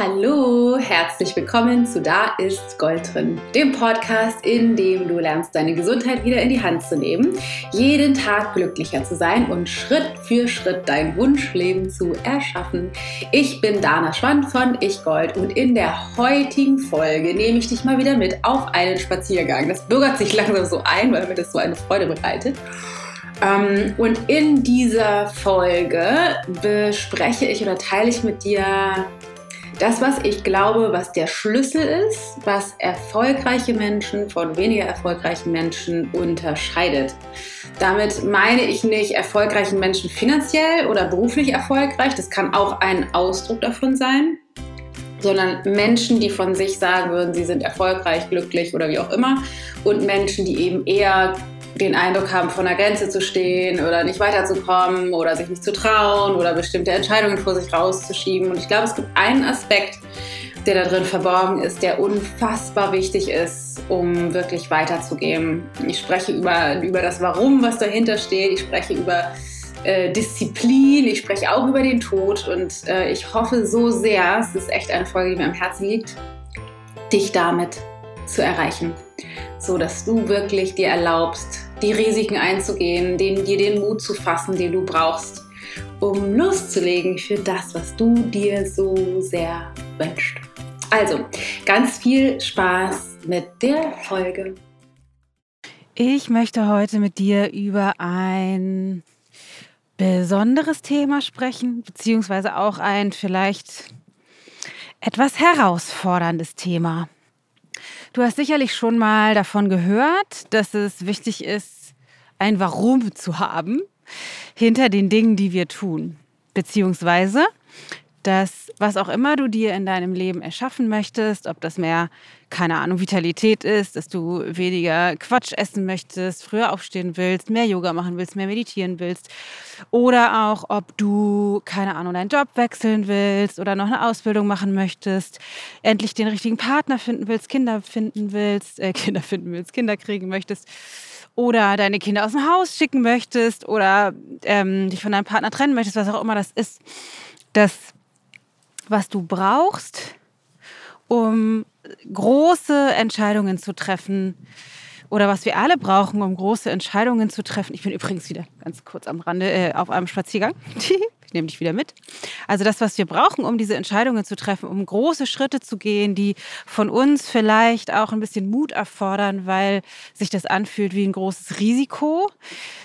Hallo, herzlich willkommen zu Da ist Gold drin, dem Podcast, in dem du lernst, deine Gesundheit wieder in die Hand zu nehmen, jeden Tag glücklicher zu sein und Schritt für Schritt dein Wunschleben zu erschaffen. Ich bin Dana Schwand von Ich Gold und in der heutigen Folge nehme ich dich mal wieder mit auf einen Spaziergang. Das bürgert sich langsam so ein, weil mir das so eine Freude bereitet. Ähm, und in dieser Folge bespreche ich oder teile ich mit dir das, was ich glaube, was der Schlüssel ist, was erfolgreiche Menschen von weniger erfolgreichen Menschen unterscheidet. Damit meine ich nicht erfolgreichen Menschen finanziell oder beruflich erfolgreich, das kann auch ein Ausdruck davon sein, sondern Menschen, die von sich sagen würden, sie sind erfolgreich, glücklich oder wie auch immer und Menschen, die eben eher den Eindruck haben, vor einer Grenze zu stehen oder nicht weiterzukommen oder sich nicht zu trauen oder bestimmte Entscheidungen vor sich rauszuschieben. Und ich glaube, es gibt einen Aspekt, der da drin verborgen ist, der unfassbar wichtig ist, um wirklich weiterzugehen. Ich spreche über, über das Warum, was dahinter steht. Ich spreche über äh, Disziplin. Ich spreche auch über den Tod. Und äh, ich hoffe so sehr, es ist echt eine Folge, die mir am Herzen liegt, dich damit zu erreichen, so dass du wirklich dir erlaubst, die Risiken einzugehen, den, dir den Mut zu fassen, den du brauchst, um loszulegen für das, was du dir so sehr wünschst. Also, ganz viel Spaß mit der Folge. Ich möchte heute mit dir über ein besonderes Thema sprechen, beziehungsweise auch ein vielleicht etwas herausforderndes Thema. Du hast sicherlich schon mal davon gehört, dass es wichtig ist, ein Warum zu haben hinter den Dingen, die wir tun. Beziehungsweise, dass was auch immer du dir in deinem Leben erschaffen möchtest, ob das mehr, keine Ahnung, Vitalität ist, dass du weniger Quatsch essen möchtest, früher aufstehen willst, mehr Yoga machen willst, mehr meditieren willst, oder auch, ob du, keine Ahnung, deinen Job wechseln willst oder noch eine Ausbildung machen möchtest, endlich den richtigen Partner finden willst, Kinder finden willst, äh, Kinder finden willst, Kinder kriegen möchtest oder deine Kinder aus dem Haus schicken möchtest oder ähm, dich von deinem Partner trennen möchtest, was auch immer das ist, das was du brauchst, um große Entscheidungen zu treffen oder was wir alle brauchen, um große Entscheidungen zu treffen. Ich bin übrigens wieder ganz kurz am Rande äh, auf einem Spaziergang. Ich nehme dich wieder mit. Also das, was wir brauchen, um diese Entscheidungen zu treffen, um große Schritte zu gehen, die von uns vielleicht auch ein bisschen Mut erfordern, weil sich das anfühlt wie ein großes Risiko.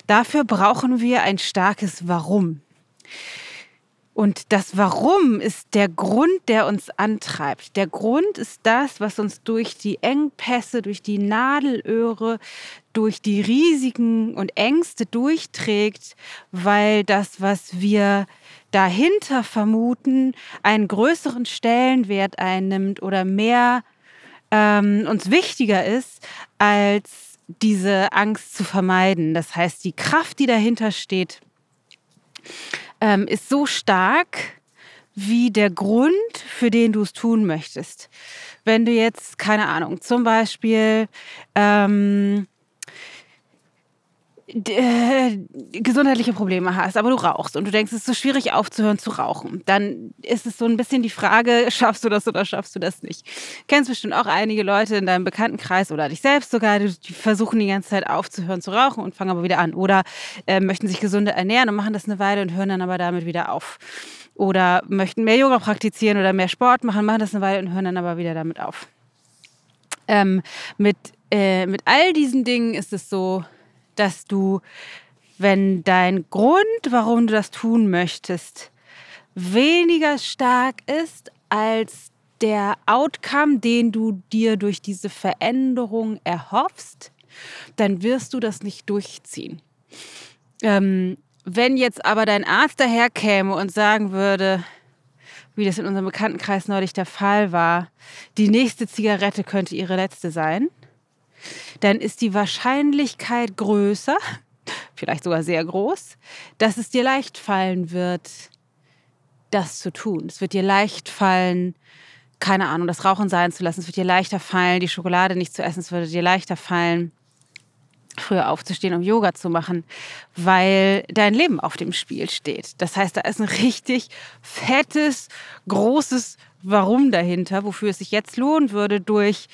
Dafür brauchen wir ein starkes Warum. Und das Warum ist der Grund, der uns antreibt. Der Grund ist das, was uns durch die Engpässe, durch die Nadelöhre, durch die Risiken und Ängste durchträgt, weil das, was wir dahinter vermuten, einen größeren Stellenwert einnimmt oder mehr ähm, uns wichtiger ist, als diese Angst zu vermeiden. Das heißt, die Kraft, die dahinter steht, ähm, ist so stark wie der Grund, für den du es tun möchtest. Wenn du jetzt, keine Ahnung, zum Beispiel ähm, äh, gesundheitliche Probleme hast, aber du rauchst und du denkst, es ist so schwierig aufzuhören zu rauchen, dann ist es so ein bisschen die Frage, schaffst du das oder schaffst du das nicht? Kennst bestimmt auch einige Leute in deinem Bekanntenkreis oder dich selbst sogar, die versuchen die ganze Zeit aufzuhören zu rauchen und fangen aber wieder an oder äh, möchten sich gesünder ernähren und machen das eine Weile und hören dann aber damit wieder auf. Oder möchten mehr Yoga praktizieren oder mehr Sport machen, machen das eine Weile und hören dann aber wieder damit auf. Ähm, mit, äh, mit all diesen Dingen ist es so, dass du, wenn dein Grund, warum du das tun möchtest, weniger stark ist als der Outcome, den du dir durch diese Veränderung erhoffst, dann wirst du das nicht durchziehen. Ähm, wenn jetzt aber dein Arzt daherkäme und sagen würde, wie das in unserem Bekanntenkreis neulich der Fall war, die nächste Zigarette könnte ihre letzte sein, dann ist die Wahrscheinlichkeit größer, vielleicht sogar sehr groß, dass es dir leicht fallen wird, das zu tun. Es wird dir leicht fallen, keine Ahnung, das Rauchen sein zu lassen. Es wird dir leichter fallen, die Schokolade nicht zu essen. Es würde dir leichter fallen, früher aufzustehen, um Yoga zu machen, weil dein Leben auf dem Spiel steht. Das heißt, da ist ein richtig fettes, großes Warum dahinter, wofür es sich jetzt lohnen würde, durch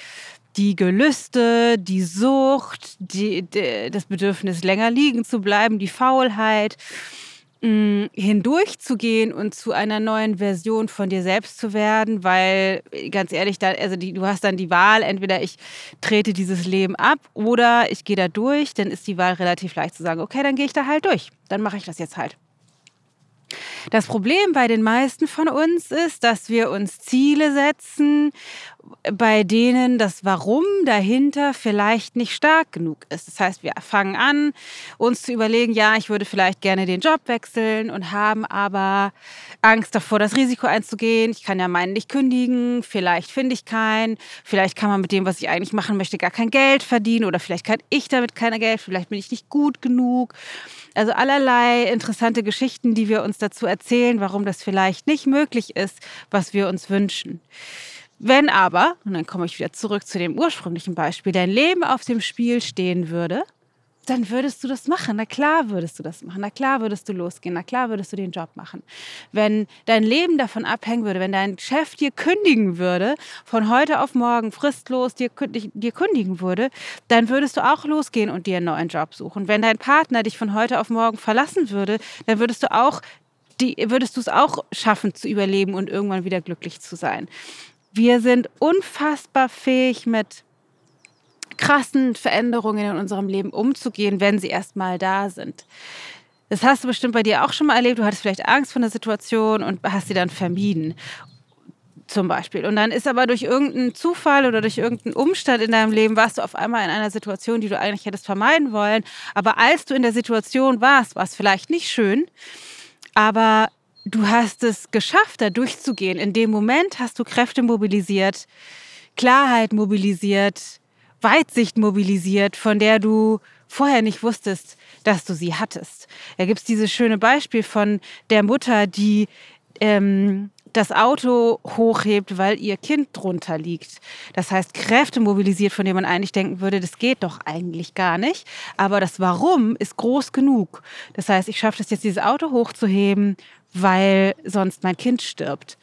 die Gelüste, die Sucht, die, die, das Bedürfnis, länger liegen zu bleiben, die Faulheit, mh, hindurchzugehen und zu einer neuen Version von dir selbst zu werden, weil ganz ehrlich, da, also die, du hast dann die Wahl, entweder ich trete dieses Leben ab oder ich gehe da durch, dann ist die Wahl relativ leicht zu sagen, okay, dann gehe ich da halt durch, dann mache ich das jetzt halt. Das Problem bei den meisten von uns ist, dass wir uns Ziele setzen, bei denen das Warum dahinter vielleicht nicht stark genug ist. Das heißt, wir fangen an, uns zu überlegen, ja, ich würde vielleicht gerne den Job wechseln und haben aber Angst davor, das Risiko einzugehen. Ich kann ja meinen nicht kündigen, vielleicht finde ich keinen, vielleicht kann man mit dem, was ich eigentlich machen möchte, gar kein Geld verdienen oder vielleicht kann ich damit kein Geld, vielleicht bin ich nicht gut genug. Also allerlei interessante Geschichten, die wir uns dazu erzählen, warum das vielleicht nicht möglich ist, was wir uns wünschen. Wenn aber, und dann komme ich wieder zurück zu dem ursprünglichen Beispiel, dein Leben auf dem Spiel stehen würde, dann würdest du das machen. Na klar würdest du das machen. Na klar würdest du losgehen. Na klar würdest du den Job machen. Wenn dein Leben davon abhängen würde, wenn dein Chef dir kündigen würde, von heute auf morgen fristlos dir, dir kündigen würde, dann würdest du auch losgehen und dir einen neuen Job suchen. Wenn dein Partner dich von heute auf morgen verlassen würde, dann würdest du auch die, würdest du es auch schaffen zu überleben und irgendwann wieder glücklich zu sein. Wir sind unfassbar fähig mit krassen Veränderungen in unserem Leben umzugehen, wenn sie erstmal da sind. Das hast du bestimmt bei dir auch schon mal erlebt. Du hattest vielleicht Angst vor einer Situation und hast sie dann vermieden. Zum Beispiel. Und dann ist aber durch irgendeinen Zufall oder durch irgendeinen Umstand in deinem Leben warst du auf einmal in einer Situation, die du eigentlich hättest vermeiden wollen. Aber als du in der Situation warst, war es vielleicht nicht schön, aber du hast es geschafft, da durchzugehen. In dem Moment hast du Kräfte mobilisiert, Klarheit mobilisiert, Weitsicht mobilisiert, von der du vorher nicht wusstest, dass du sie hattest. Da gibt es dieses schöne Beispiel von der Mutter, die ähm, das Auto hochhebt, weil ihr Kind drunter liegt. Das heißt, Kräfte mobilisiert, von denen man eigentlich denken würde, das geht doch eigentlich gar nicht. Aber das Warum ist groß genug. Das heißt, ich schaffe es jetzt, dieses Auto hochzuheben, weil sonst mein Kind stirbt.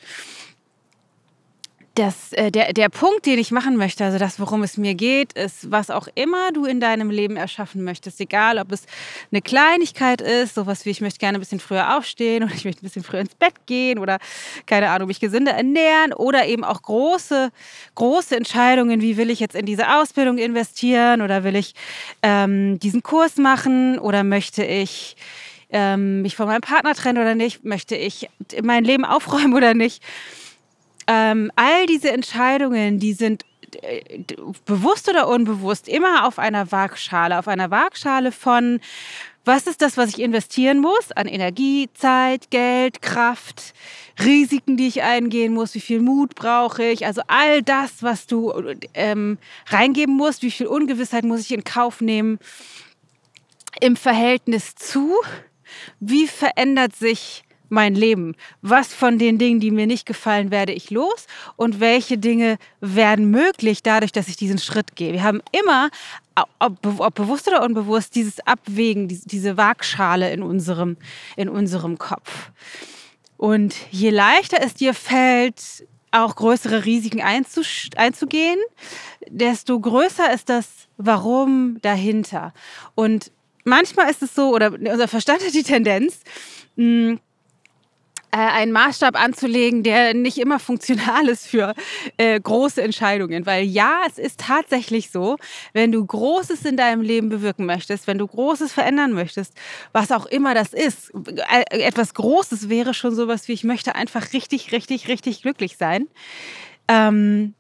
Das, äh, der, der Punkt, den ich machen möchte, also das, worum es mir geht, ist, was auch immer du in deinem Leben erschaffen möchtest, egal ob es eine Kleinigkeit ist, sowas wie ich möchte gerne ein bisschen früher aufstehen oder ich möchte ein bisschen früher ins Bett gehen oder keine Ahnung, mich gesünder ernähren oder eben auch große, große Entscheidungen, wie will ich jetzt in diese Ausbildung investieren oder will ich ähm, diesen Kurs machen oder möchte ich ähm, mich von meinem Partner trennen oder nicht, möchte ich mein Leben aufräumen oder nicht? Ähm, all diese Entscheidungen, die sind äh, bewusst oder unbewusst immer auf einer Waagschale, auf einer Waagschale von, was ist das, was ich investieren muss? An Energie, Zeit, Geld, Kraft, Risiken, die ich eingehen muss, wie viel Mut brauche ich, also all das, was du ähm, reingeben musst, wie viel Ungewissheit muss ich in Kauf nehmen im Verhältnis zu, wie verändert sich mein Leben? Was von den Dingen, die mir nicht gefallen, werde ich los? Und welche Dinge werden möglich dadurch, dass ich diesen Schritt gehe? Wir haben immer, ob, ob bewusst oder unbewusst, dieses Abwägen, diese Waagschale in unserem, in unserem Kopf. Und je leichter es dir fällt, auch größere Risiken einzugehen, desto größer ist das Warum dahinter. Und manchmal ist es so, oder unser Verstand hat die Tendenz, mh, äh, einen Maßstab anzulegen, der nicht immer funktional ist für äh, große Entscheidungen. Weil ja, es ist tatsächlich so, wenn du Großes in deinem Leben bewirken möchtest, wenn du Großes verändern möchtest, was auch immer das ist, äh, etwas Großes wäre schon sowas wie, ich möchte einfach richtig, richtig, richtig glücklich sein. Ähm,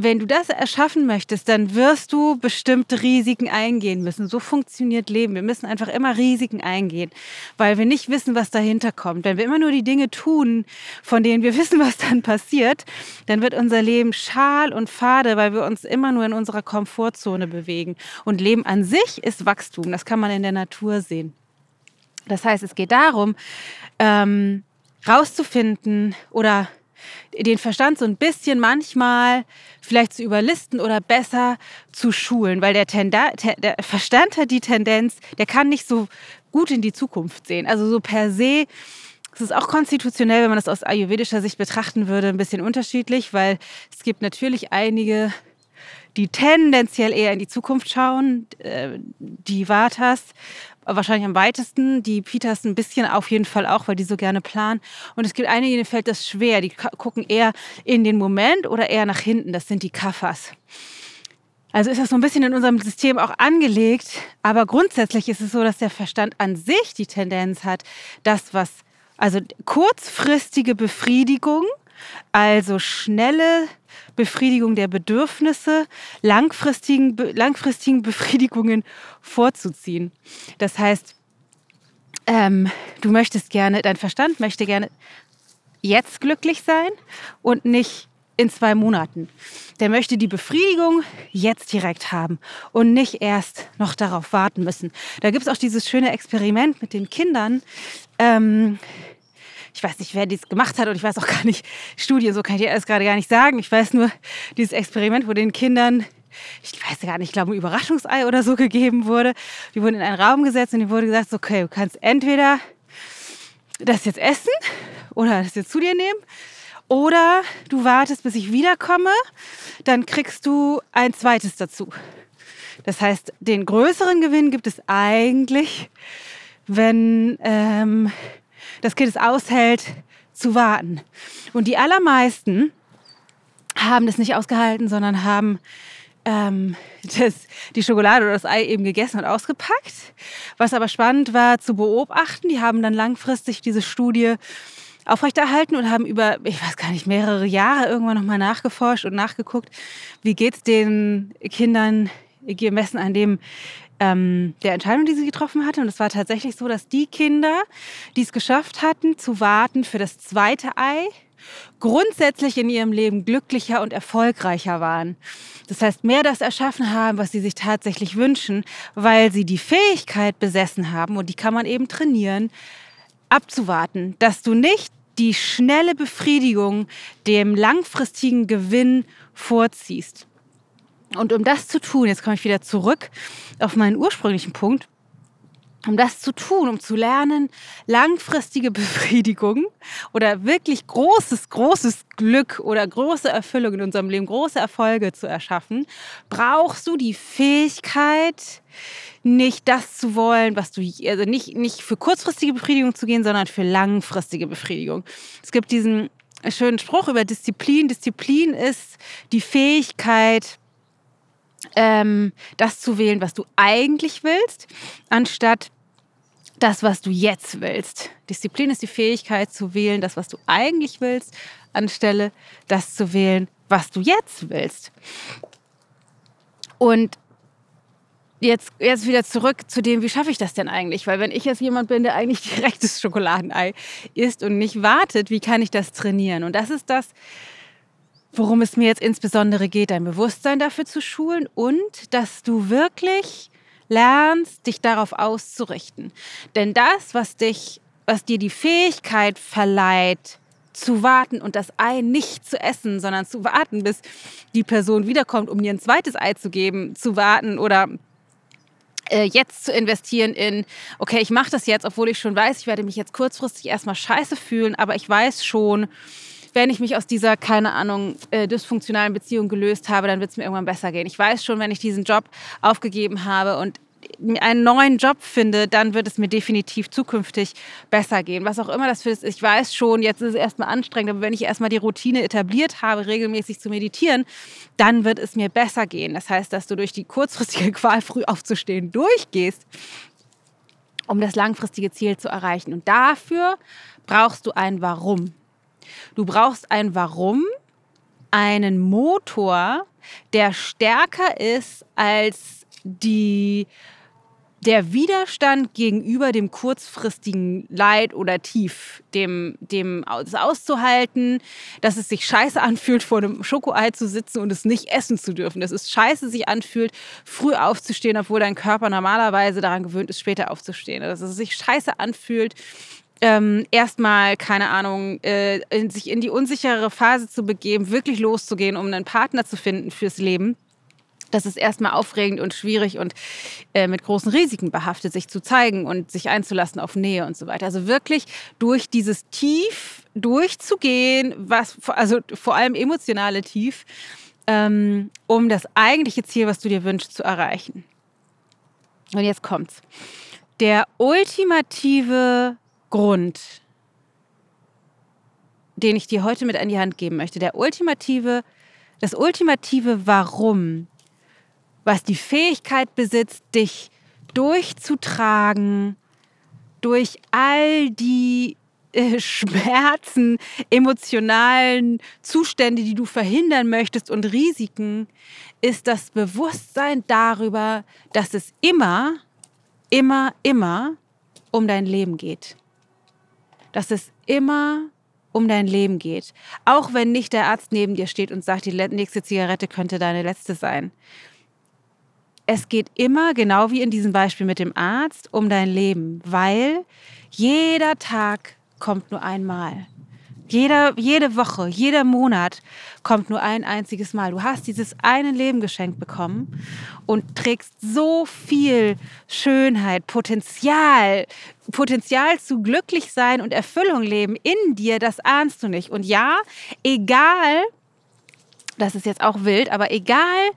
wenn du das erschaffen möchtest, dann wirst du bestimmte Risiken eingehen müssen. So funktioniert Leben. Wir müssen einfach immer Risiken eingehen, weil wir nicht wissen, was dahinter kommt. Wenn wir immer nur die Dinge tun, von denen wir wissen, was dann passiert, dann wird unser Leben schal und fade, weil wir uns immer nur in unserer Komfortzone bewegen. Und Leben an sich ist Wachstum. Das kann man in der Natur sehen. Das heißt, es geht darum, ähm, rauszufinden oder den Verstand so ein bisschen manchmal vielleicht zu überlisten oder besser zu schulen, weil der, Tenda der Verstand hat die Tendenz, der kann nicht so gut in die Zukunft sehen. Also so per se Es ist auch konstitutionell, wenn man das aus ayurvedischer Sicht betrachten würde, ein bisschen unterschiedlich, weil es gibt natürlich einige, die tendenziell eher in die Zukunft schauen, äh, die Vatas wahrscheinlich am weitesten, die Pitas ein bisschen auf jeden Fall auch, weil die so gerne planen. Und es gibt einige, denen fällt das schwer, die gucken eher in den Moment oder eher nach hinten, das sind die Kaffers. Also ist das so ein bisschen in unserem System auch angelegt, aber grundsätzlich ist es so, dass der Verstand an sich die Tendenz hat, das, was also kurzfristige Befriedigung, also schnelle Befriedigung der Bedürfnisse, langfristigen, langfristigen Befriedigungen vorzuziehen. Das heißt, ähm, du möchtest gerne, dein Verstand möchte gerne jetzt glücklich sein und nicht in zwei Monaten. Der möchte die Befriedigung jetzt direkt haben und nicht erst noch darauf warten müssen. Da gibt es auch dieses schöne Experiment mit den Kindern. Ähm, ich weiß nicht, wer dies gemacht hat und ich weiß auch gar nicht, Studien, so kann ich dir alles gerade gar nicht sagen. Ich weiß nur, dieses Experiment, wo den Kindern, ich weiß gar nicht, ich glaube, ein Überraschungsei oder so gegeben wurde. Die wurden in einen Raum gesetzt und die wurde gesagt, okay, du kannst entweder das jetzt essen oder das jetzt zu dir nehmen oder du wartest, bis ich wiederkomme, dann kriegst du ein zweites dazu. Das heißt, den größeren Gewinn gibt es eigentlich, wenn ähm, das Kind es aushält, zu warten. Und die allermeisten haben das nicht ausgehalten, sondern haben ähm, das, die Schokolade oder das Ei eben gegessen und ausgepackt. Was aber spannend war zu beobachten, die haben dann langfristig diese Studie aufrechterhalten und haben über, ich weiß gar nicht, mehrere Jahre irgendwann nochmal nachgeforscht und nachgeguckt, wie geht es den Kindern gemessen an dem ähm, der Entscheidung, die sie getroffen hatte. Und es war tatsächlich so, dass die Kinder, die es geschafft hatten, zu warten für das zweite Ei, grundsätzlich in ihrem Leben glücklicher und erfolgreicher waren. Das heißt, mehr das erschaffen haben, was sie sich tatsächlich wünschen, weil sie die Fähigkeit besessen haben, und die kann man eben trainieren, abzuwarten, dass du nicht die schnelle Befriedigung dem langfristigen Gewinn vorziehst. Und um das zu tun, jetzt komme ich wieder zurück auf meinen ursprünglichen Punkt, um das zu tun, um zu lernen, langfristige Befriedigung oder wirklich großes, großes Glück oder große Erfüllung in unserem Leben, große Erfolge zu erschaffen, brauchst du die Fähigkeit, nicht das zu wollen, was du, also nicht, nicht für kurzfristige Befriedigung zu gehen, sondern für langfristige Befriedigung. Es gibt diesen schönen Spruch über Disziplin. Disziplin ist die Fähigkeit, ähm, das zu wählen, was du eigentlich willst, anstatt das, was du jetzt willst. Disziplin ist die Fähigkeit zu wählen, das, was du eigentlich willst, anstelle das zu wählen, was du jetzt willst. Und jetzt, jetzt wieder zurück zu dem, wie schaffe ich das denn eigentlich? Weil wenn ich jetzt jemand bin, der eigentlich direkt das Schokoladenei isst und nicht wartet, wie kann ich das trainieren? Und das ist das, worum es mir jetzt insbesondere geht, dein Bewusstsein dafür zu schulen und dass du wirklich lernst, dich darauf auszurichten. Denn das, was dich, was dir die Fähigkeit verleiht, zu warten und das Ei nicht zu essen, sondern zu warten, bis die Person wiederkommt, um dir ein zweites Ei zu geben, zu warten oder äh, jetzt zu investieren in, okay, ich mache das jetzt, obwohl ich schon weiß, ich werde mich jetzt kurzfristig erstmal scheiße fühlen, aber ich weiß schon, wenn ich mich aus dieser, keine Ahnung, äh, dysfunktionalen Beziehung gelöst habe, dann wird es mir irgendwann besser gehen. Ich weiß schon, wenn ich diesen Job aufgegeben habe und einen neuen Job finde, dann wird es mir definitiv zukünftig besser gehen. Was auch immer das für ist, ich weiß schon, jetzt ist es erstmal anstrengend, aber wenn ich erstmal die Routine etabliert habe, regelmäßig zu meditieren, dann wird es mir besser gehen. Das heißt, dass du durch die kurzfristige Qual früh aufzustehen durchgehst, um das langfristige Ziel zu erreichen. Und dafür brauchst du ein Warum. Du brauchst ein Warum, einen Motor, der stärker ist als die der Widerstand gegenüber dem kurzfristigen Leid oder Tief, dem, dem das auszuhalten, dass es sich scheiße anfühlt, vor einem Schokoei zu sitzen und es nicht essen zu dürfen. Dass es scheiße sich anfühlt, früh aufzustehen, obwohl dein Körper normalerweise daran gewöhnt ist, später aufzustehen. Dass es sich scheiße anfühlt, ähm, erstmal, keine Ahnung, äh, in, sich in die unsichere Phase zu begeben, wirklich loszugehen, um einen Partner zu finden fürs Leben das ist erstmal aufregend und schwierig und äh, mit großen Risiken behaftet, sich zu zeigen und sich einzulassen auf Nähe und so weiter. Also wirklich durch dieses Tief durchzugehen, was also vor allem emotionale Tief, ähm, um das eigentliche Ziel, was du dir wünschst, zu erreichen. Und jetzt kommt's. Der ultimative Grund, den ich dir heute mit an die Hand geben möchte, der ultimative, das ultimative Warum was die Fähigkeit besitzt, dich durchzutragen durch all die äh, Schmerzen, emotionalen Zustände, die du verhindern möchtest und Risiken, ist das Bewusstsein darüber, dass es immer, immer, immer um dein Leben geht. Dass es immer um dein Leben geht. Auch wenn nicht der Arzt neben dir steht und sagt, die nächste Zigarette könnte deine letzte sein es geht immer, genau wie in diesem Beispiel mit dem Arzt, um dein Leben, weil jeder Tag kommt nur einmal. Jeder, jede Woche, jeder Monat kommt nur ein einziges Mal. Du hast dieses eine Leben geschenkt bekommen und trägst so viel Schönheit, Potenzial, Potenzial zu glücklich sein und Erfüllung leben in dir, das ahnst du nicht. Und ja, egal, das ist jetzt auch wild, aber egal,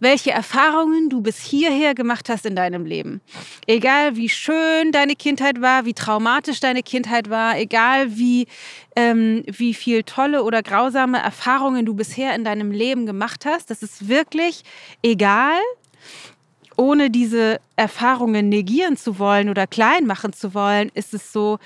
welche Erfahrungen du bis hierher gemacht hast in deinem Leben. Egal wie schön deine Kindheit war, wie traumatisch deine Kindheit war, egal wie, ähm, wie viel tolle oder grausame Erfahrungen du bisher in deinem Leben gemacht hast, das ist wirklich egal. Ohne diese Erfahrungen negieren zu wollen oder klein machen zu wollen, ist es so,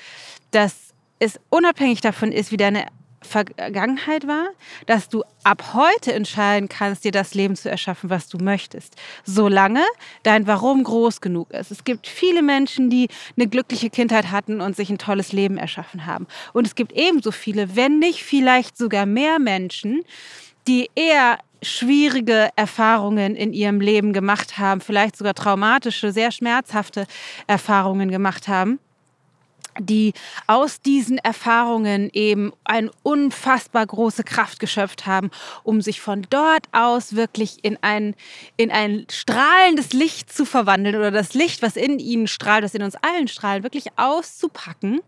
dass es unabhängig davon ist, wie deine Vergangenheit war, dass du ab heute entscheiden kannst, dir das Leben zu erschaffen, was du möchtest, solange dein Warum groß genug ist. Es gibt viele Menschen, die eine glückliche Kindheit hatten und sich ein tolles Leben erschaffen haben. Und es gibt ebenso viele, wenn nicht vielleicht sogar mehr Menschen, die eher schwierige Erfahrungen in ihrem Leben gemacht haben, vielleicht sogar traumatische, sehr schmerzhafte Erfahrungen gemacht haben die aus diesen Erfahrungen eben eine unfassbar große Kraft geschöpft haben, um sich von dort aus wirklich in ein, in ein strahlendes Licht zu verwandeln oder das Licht, was in ihnen strahlt, das in uns allen strahlt, wirklich auszupacken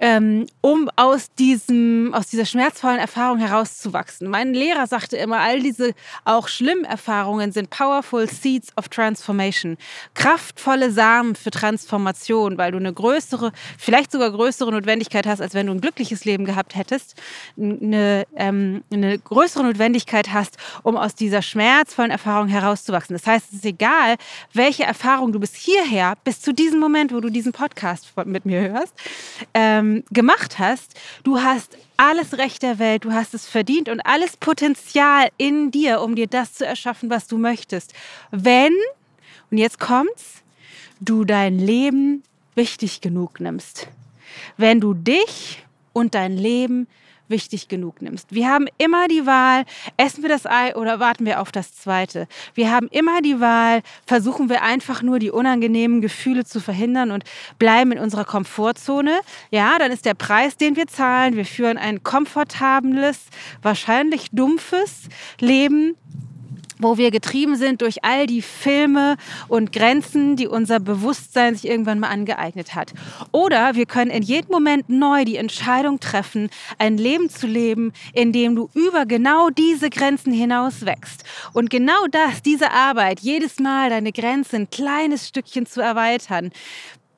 ähm, um aus, diesem, aus dieser schmerzvollen Erfahrung herauszuwachsen. Mein Lehrer sagte immer, all diese auch schlimmen Erfahrungen sind powerful seeds of transformation. Kraftvolle Samen für Transformation, weil du eine größere, vielleicht sogar größere Notwendigkeit hast, als wenn du ein glückliches Leben gehabt hättest. Eine, ähm, eine größere Notwendigkeit hast, um aus dieser schmerzvollen Erfahrung herauszuwachsen. Das heißt, es ist egal, welche Erfahrung du bis hierher, bis zu diesem Moment, wo du diesen Podcast mit mir hörst, ähm, ähm, gemacht hast, du hast alles Recht der Welt, du hast es verdient und alles Potenzial in dir, um dir das zu erschaffen, was du möchtest. Wenn, und jetzt kommt's, du dein Leben wichtig genug nimmst. Wenn du dich und dein Leben wichtig genug nimmst. Wir haben immer die Wahl, essen wir das Ei oder warten wir auf das zweite. Wir haben immer die Wahl, versuchen wir einfach nur die unangenehmen Gefühle zu verhindern und bleiben in unserer Komfortzone. Ja, dann ist der Preis, den wir zahlen. Wir führen ein komfortables, wahrscheinlich dumpfes Leben wo wir getrieben sind durch all die Filme und Grenzen, die unser Bewusstsein sich irgendwann mal angeeignet hat. Oder wir können in jedem Moment neu die Entscheidung treffen, ein Leben zu leben, in dem du über genau diese Grenzen hinaus wächst. Und genau das, diese Arbeit, jedes Mal deine Grenze ein kleines Stückchen zu erweitern,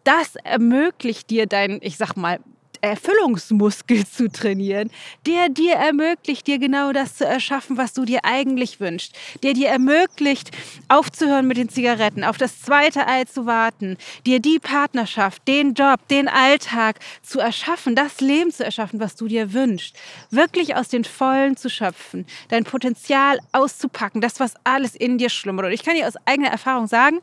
das ermöglicht dir dein, ich sag mal, Erfüllungsmuskel zu trainieren, der dir ermöglicht, dir genau das zu erschaffen, was du dir eigentlich wünschst, der dir ermöglicht, aufzuhören mit den Zigaretten, auf das zweite Ei zu warten, dir die Partnerschaft, den Job, den Alltag zu erschaffen, das Leben zu erschaffen, was du dir wünschst, wirklich aus den Vollen zu schöpfen, dein Potenzial auszupacken, das, was alles in dir schlummert. Und ich kann dir aus eigener Erfahrung sagen,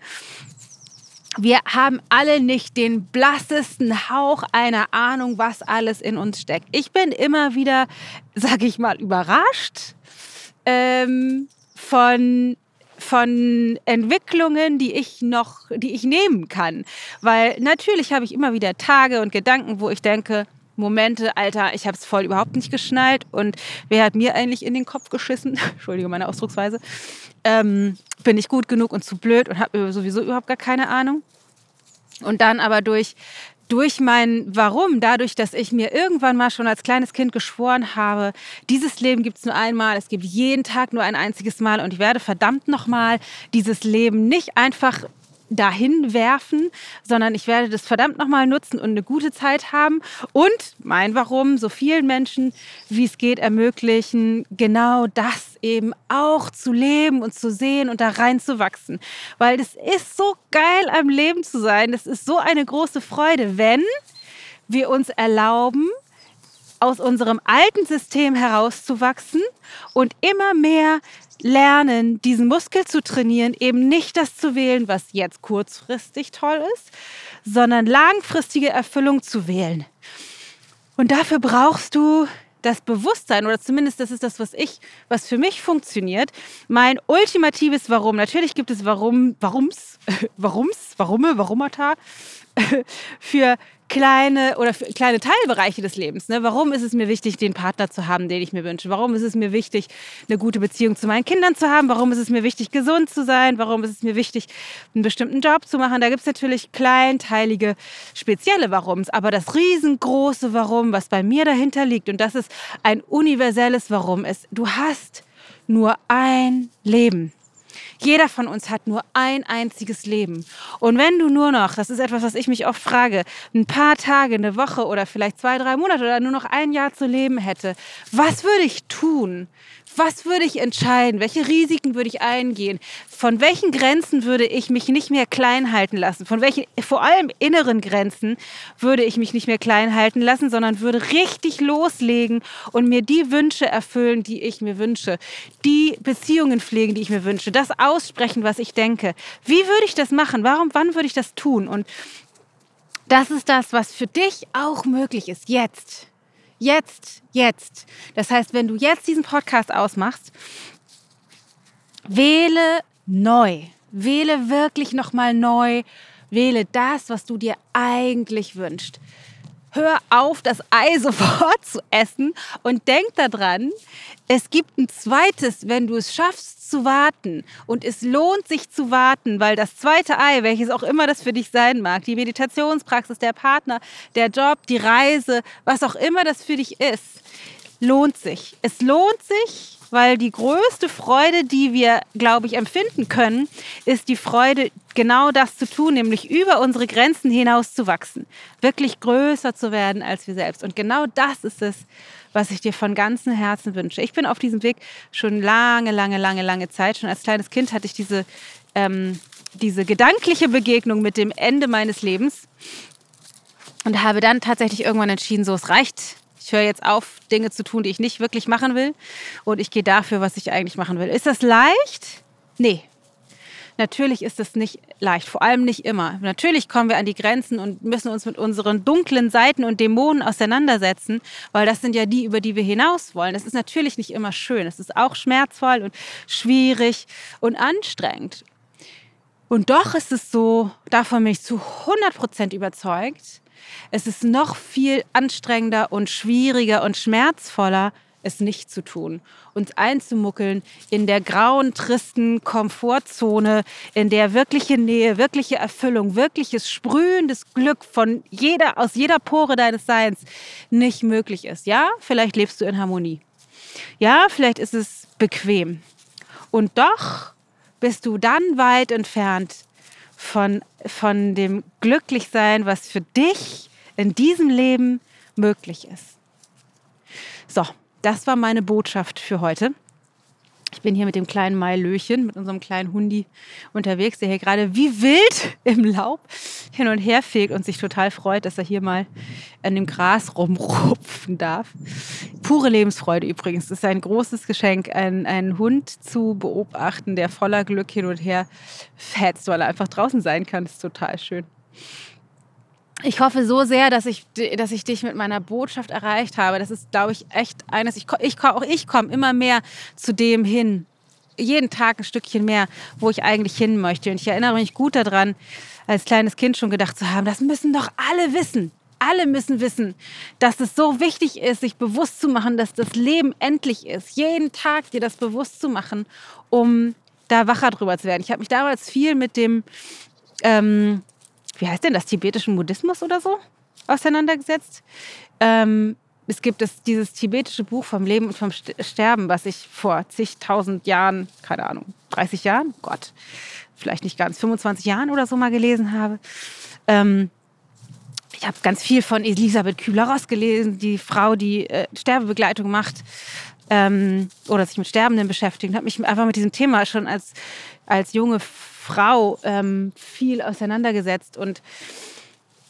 wir haben alle nicht den blassesten Hauch einer Ahnung, was alles in uns steckt. Ich bin immer wieder, sag ich mal, überrascht ähm, von von Entwicklungen, die ich noch, die ich nehmen kann. Weil natürlich habe ich immer wieder Tage und Gedanken, wo ich denke, Momente, Alter, ich habe es voll überhaupt nicht geschnallt und wer hat mir eigentlich in den Kopf geschissen? Entschuldige meine Ausdrucksweise. Ähm, bin ich gut genug und zu blöd und habe sowieso überhaupt gar keine Ahnung. Und dann aber durch durch mein Warum, dadurch, dass ich mir irgendwann mal schon als kleines Kind geschworen habe, dieses Leben gibt es nur einmal, es gibt jeden Tag nur ein einziges Mal und ich werde verdammt nochmal dieses Leben nicht einfach dahin werfen, sondern ich werde das verdammt nochmal nutzen und eine gute Zeit haben und mein Warum so vielen Menschen, wie es geht, ermöglichen, genau das eben auch zu leben und zu sehen und da reinzuwachsen. Weil es ist so geil, am Leben zu sein. Das ist so eine große Freude, wenn wir uns erlauben, aus unserem alten System herauszuwachsen und immer mehr lernen, diesen Muskel zu trainieren, eben nicht das zu wählen, was jetzt kurzfristig toll ist, sondern langfristige Erfüllung zu wählen. Und dafür brauchst du das Bewusstsein, oder zumindest das ist das, was ich, was für mich funktioniert. Mein ultimatives Warum. Natürlich gibt es Warum, Warums, Warums, Warumme, Warumata für kleine oder kleine Teilbereiche des Lebens. Ne? Warum ist es mir wichtig, den Partner zu haben, den ich mir wünsche? Warum ist es mir wichtig, eine gute Beziehung zu meinen Kindern zu haben? Warum ist es mir wichtig, gesund zu sein? Warum ist es mir wichtig, einen bestimmten Job zu machen? Da gibt es natürlich kleinteilige, spezielle Warums. Aber das riesengroße Warum, was bei mir dahinter liegt, und das ist ein universelles Warum, ist, du hast nur ein Leben. Jeder von uns hat nur ein einziges Leben. Und wenn du nur noch, das ist etwas, was ich mich oft frage, ein paar Tage, eine Woche oder vielleicht zwei, drei Monate oder nur noch ein Jahr zu leben hätte, was würde ich tun? Was würde ich entscheiden? Welche Risiken würde ich eingehen? Von welchen Grenzen würde ich mich nicht mehr klein halten lassen? Von welchen, vor allem inneren Grenzen, würde ich mich nicht mehr klein halten lassen, sondern würde richtig loslegen und mir die Wünsche erfüllen, die ich mir wünsche. Die Beziehungen pflegen, die ich mir wünsche. Das aussprechen, was ich denke. Wie würde ich das machen? Warum, wann würde ich das tun? Und das ist das, was für dich auch möglich ist. Jetzt. Jetzt, jetzt. Das heißt, wenn du jetzt diesen Podcast ausmachst, wähle neu. Wähle wirklich nochmal neu. Wähle das, was du dir eigentlich wünschst hör auf, das Ei sofort zu essen und denk daran, es gibt ein zweites, wenn du es schaffst zu warten. Und es lohnt sich zu warten, weil das zweite Ei, welches auch immer das für dich sein mag, die Meditationspraxis, der Partner, der Job, die Reise, was auch immer das für dich ist, lohnt sich. Es lohnt sich, weil die größte Freude, die wir, glaube ich, empfinden können, ist die Freude, genau das zu tun, nämlich über unsere Grenzen hinaus zu wachsen, wirklich größer zu werden als wir selbst. Und genau das ist es, was ich dir von ganzem Herzen wünsche. Ich bin auf diesem Weg schon lange, lange, lange, lange Zeit. Schon als kleines Kind hatte ich diese, ähm, diese gedankliche Begegnung mit dem Ende meines Lebens und habe dann tatsächlich irgendwann entschieden, so es reicht ich höre jetzt auf, Dinge zu tun, die ich nicht wirklich machen will. Und ich gehe dafür, was ich eigentlich machen will. Ist das leicht? Nee. Natürlich ist es nicht leicht, vor allem nicht immer. Natürlich kommen wir an die Grenzen und müssen uns mit unseren dunklen Seiten und Dämonen auseinandersetzen, weil das sind ja die, über die wir hinaus wollen. Das ist natürlich nicht immer schön. Es ist auch schmerzvoll und schwierig und anstrengend. Und doch ist es so, davon bin ich zu 100 Prozent überzeugt, es ist noch viel anstrengender und schwieriger und schmerzvoller, es nicht zu tun, uns einzumuckeln in der grauen, tristen Komfortzone, in der wirkliche Nähe, wirkliche Erfüllung, wirkliches sprühendes Glück von jeder, aus jeder Pore deines Seins nicht möglich ist. Ja, vielleicht lebst du in Harmonie. Ja, vielleicht ist es bequem. Und doch bist du dann weit entfernt von, von dem Glücklichsein, was für dich in diesem Leben möglich ist. So, das war meine Botschaft für heute. Ich bin hier mit dem kleinen Mailöchen, mit unserem kleinen Hundi unterwegs, der hier gerade wie wild im Laub hin und her fegt und sich total freut, dass er hier mal an dem Gras rumrupfen darf. Pure Lebensfreude übrigens. Das ist ein großes Geschenk, einen, einen Hund zu beobachten, der voller Glück hin und her fetzt, weil er einfach draußen sein kann. Das ist total schön ich hoffe so sehr, dass ich, dass ich dich mit meiner Botschaft erreicht habe. Das ist, glaube ich, echt eines. Ich, ich, auch ich komme immer mehr zu dem hin. Jeden Tag ein Stückchen mehr, wo ich eigentlich hin möchte. Und ich erinnere mich gut daran, als kleines Kind schon gedacht zu haben, das müssen doch alle wissen. Alle müssen wissen, dass es so wichtig ist, sich bewusst zu machen, dass das Leben endlich ist. Jeden Tag dir das bewusst zu machen, um da wacher drüber zu werden. Ich habe mich damals viel mit dem, ähm, wie heißt denn das, tibetischen Buddhismus oder so auseinandergesetzt. Ähm, es gibt es, dieses tibetische Buch vom Leben und vom Sterben, was ich vor zigtausend Jahren, keine Ahnung, 30 Jahren, Gott, vielleicht nicht ganz, 25 Jahren oder so mal gelesen habe. Ähm, ich habe ganz viel von Elisabeth Kübler-Ross gelesen, die Frau, die äh, Sterbebegleitung macht ähm, oder sich mit Sterbenden beschäftigt. Habe mich einfach mit diesem Thema schon als, als junge Frau ähm, viel auseinandergesetzt und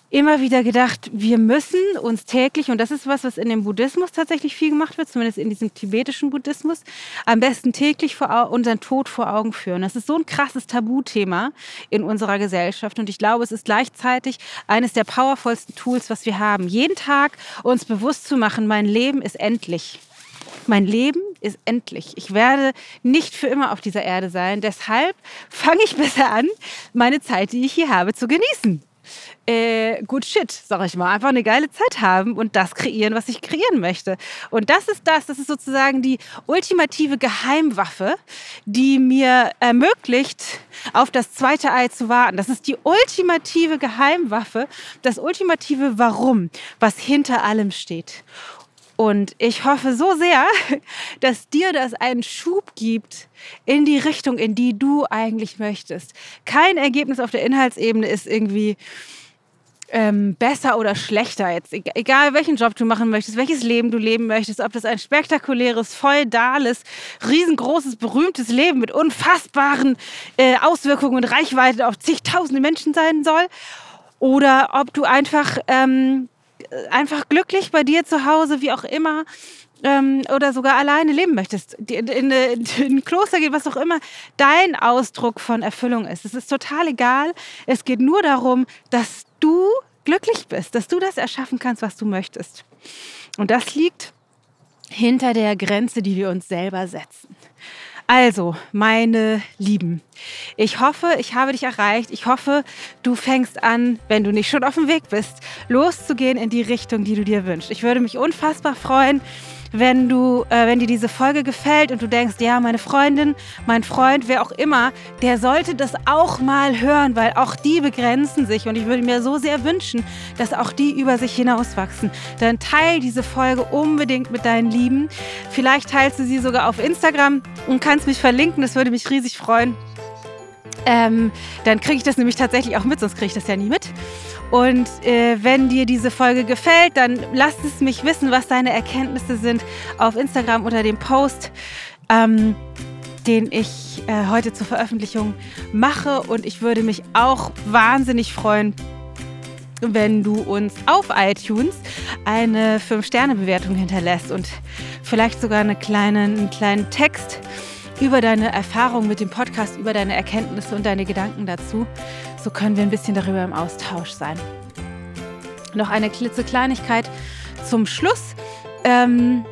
immer wieder gedacht, wir müssen uns täglich, und das ist was, was in dem Buddhismus tatsächlich viel gemacht wird, zumindest in diesem tibetischen Buddhismus, am besten täglich vor unseren Tod vor Augen führen. Das ist so ein krasses Tabuthema in unserer Gesellschaft und ich glaube, es ist gleichzeitig eines der powervollsten Tools, was wir haben. Jeden Tag uns bewusst zu machen, mein Leben ist endlich. Mein Leben ist endlich. Ich werde nicht für immer auf dieser Erde sein. Deshalb fange ich besser an, meine Zeit, die ich hier habe, zu genießen äh, good shit, sag ich mal. Einfach eine geile Zeit haben und das kreieren, was ich kreieren möchte. Und das ist das, das ist sozusagen die ultimative Geheimwaffe, die mir ermöglicht, auf das zweite Ei zu warten. Das ist die ultimative Geheimwaffe, das ultimative Warum, was hinter allem steht. Und ich hoffe so sehr, dass dir das einen Schub gibt in die Richtung, in die du eigentlich möchtest. Kein Ergebnis auf der Inhaltsebene ist irgendwie ähm, besser oder schlechter jetzt, egal welchen Job du machen möchtest, welches Leben du leben möchtest, ob das ein spektakuläres, feudales, riesengroßes, berühmtes Leben mit unfassbaren äh, Auswirkungen und Reichweite auf zigtausende Menschen sein soll, oder ob du einfach, ähm, einfach glücklich bei dir zu Hause, wie auch immer, ähm, oder sogar alleine leben möchtest, in, in, in, ein Kloster geht, was auch immer dein Ausdruck von Erfüllung ist. Es ist total egal. Es geht nur darum, dass du glücklich bist, dass du das erschaffen kannst, was du möchtest. Und das liegt hinter der Grenze, die wir uns selber setzen. Also, meine Lieben, ich hoffe, ich habe dich erreicht. Ich hoffe, du fängst an, wenn du nicht schon auf dem Weg bist, loszugehen in die Richtung, die du dir wünschst. Ich würde mich unfassbar freuen, wenn du, äh, wenn dir diese Folge gefällt und du denkst, ja, meine Freundin, mein Freund, wer auch immer, der sollte das auch mal hören, weil auch die begrenzen sich und ich würde mir so sehr wünschen, dass auch die über sich hinauswachsen. Dann teil diese Folge unbedingt mit deinen Lieben. Vielleicht teilst du sie sogar auf Instagram und kannst mich verlinken, das würde mich riesig freuen. Ähm, dann kriege ich das nämlich tatsächlich auch mit, sonst kriege ich das ja nie mit. Und äh, wenn dir diese Folge gefällt, dann lass es mich wissen, was deine Erkenntnisse sind auf Instagram unter dem Post, ähm, den ich äh, heute zur Veröffentlichung mache. Und ich würde mich auch wahnsinnig freuen, wenn du uns auf iTunes eine 5-Sterne-Bewertung hinterlässt und vielleicht sogar eine kleine, einen kleinen Text über deine Erfahrung mit dem Podcast, über deine Erkenntnisse und deine Gedanken dazu. So können wir ein bisschen darüber im Austausch sein. Noch eine klitzekleinigkeit zum Schluss. Ähm,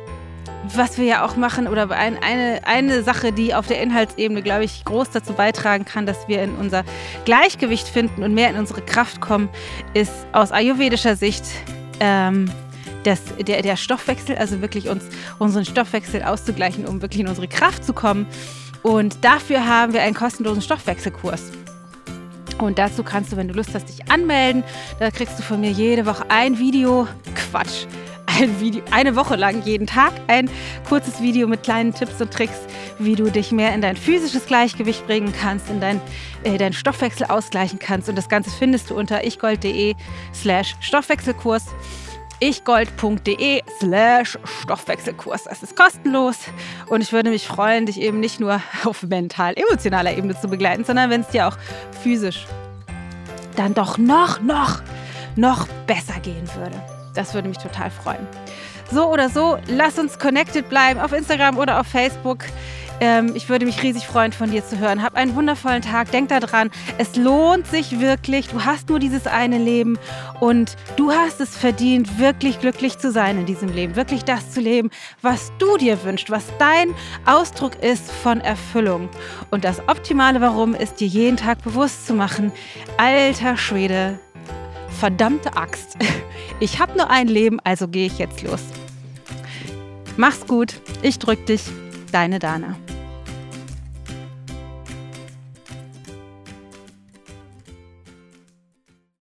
was wir ja auch machen, oder ein, eine, eine Sache, die auf der Inhaltsebene, glaube ich, groß dazu beitragen kann, dass wir in unser Gleichgewicht finden und mehr in unsere Kraft kommen, ist aus ayurvedischer Sicht ähm, das, der, der Stoffwechsel, also wirklich uns unseren Stoffwechsel auszugleichen, um wirklich in unsere Kraft zu kommen. Und dafür haben wir einen kostenlosen Stoffwechselkurs. Und dazu kannst du, wenn du Lust hast, dich anmelden. Da kriegst du von mir jede Woche ein Video. Quatsch. Ein Video, eine Woche lang jeden Tag ein kurzes Video mit kleinen Tipps und Tricks, wie du dich mehr in dein physisches Gleichgewicht bringen kannst, in dein, äh, deinen Stoffwechsel ausgleichen kannst. Und das Ganze findest du unter ichgold.de slash Stoffwechselkurs ichgold.de slash Stoffwechselkurs. Das ist kostenlos und ich würde mich freuen, dich eben nicht nur auf mental-emotionaler Ebene zu begleiten, sondern wenn es dir auch physisch dann doch noch, noch, noch besser gehen würde. Das würde mich total freuen. So oder so, lass uns connected bleiben auf Instagram oder auf Facebook. Ähm, ich würde mich riesig freuen, von dir zu hören. Hab einen wundervollen Tag. Denk daran, es lohnt sich wirklich. Du hast nur dieses eine Leben und du hast es verdient, wirklich glücklich zu sein in diesem Leben. Wirklich das zu leben, was du dir wünschst, was dein Ausdruck ist von Erfüllung. Und das optimale Warum ist dir jeden Tag bewusst zu machen. Alter Schwede, verdammte Axt. Ich habe nur ein Leben, also gehe ich jetzt los. Mach's gut. Ich drück dich. Deine Dana.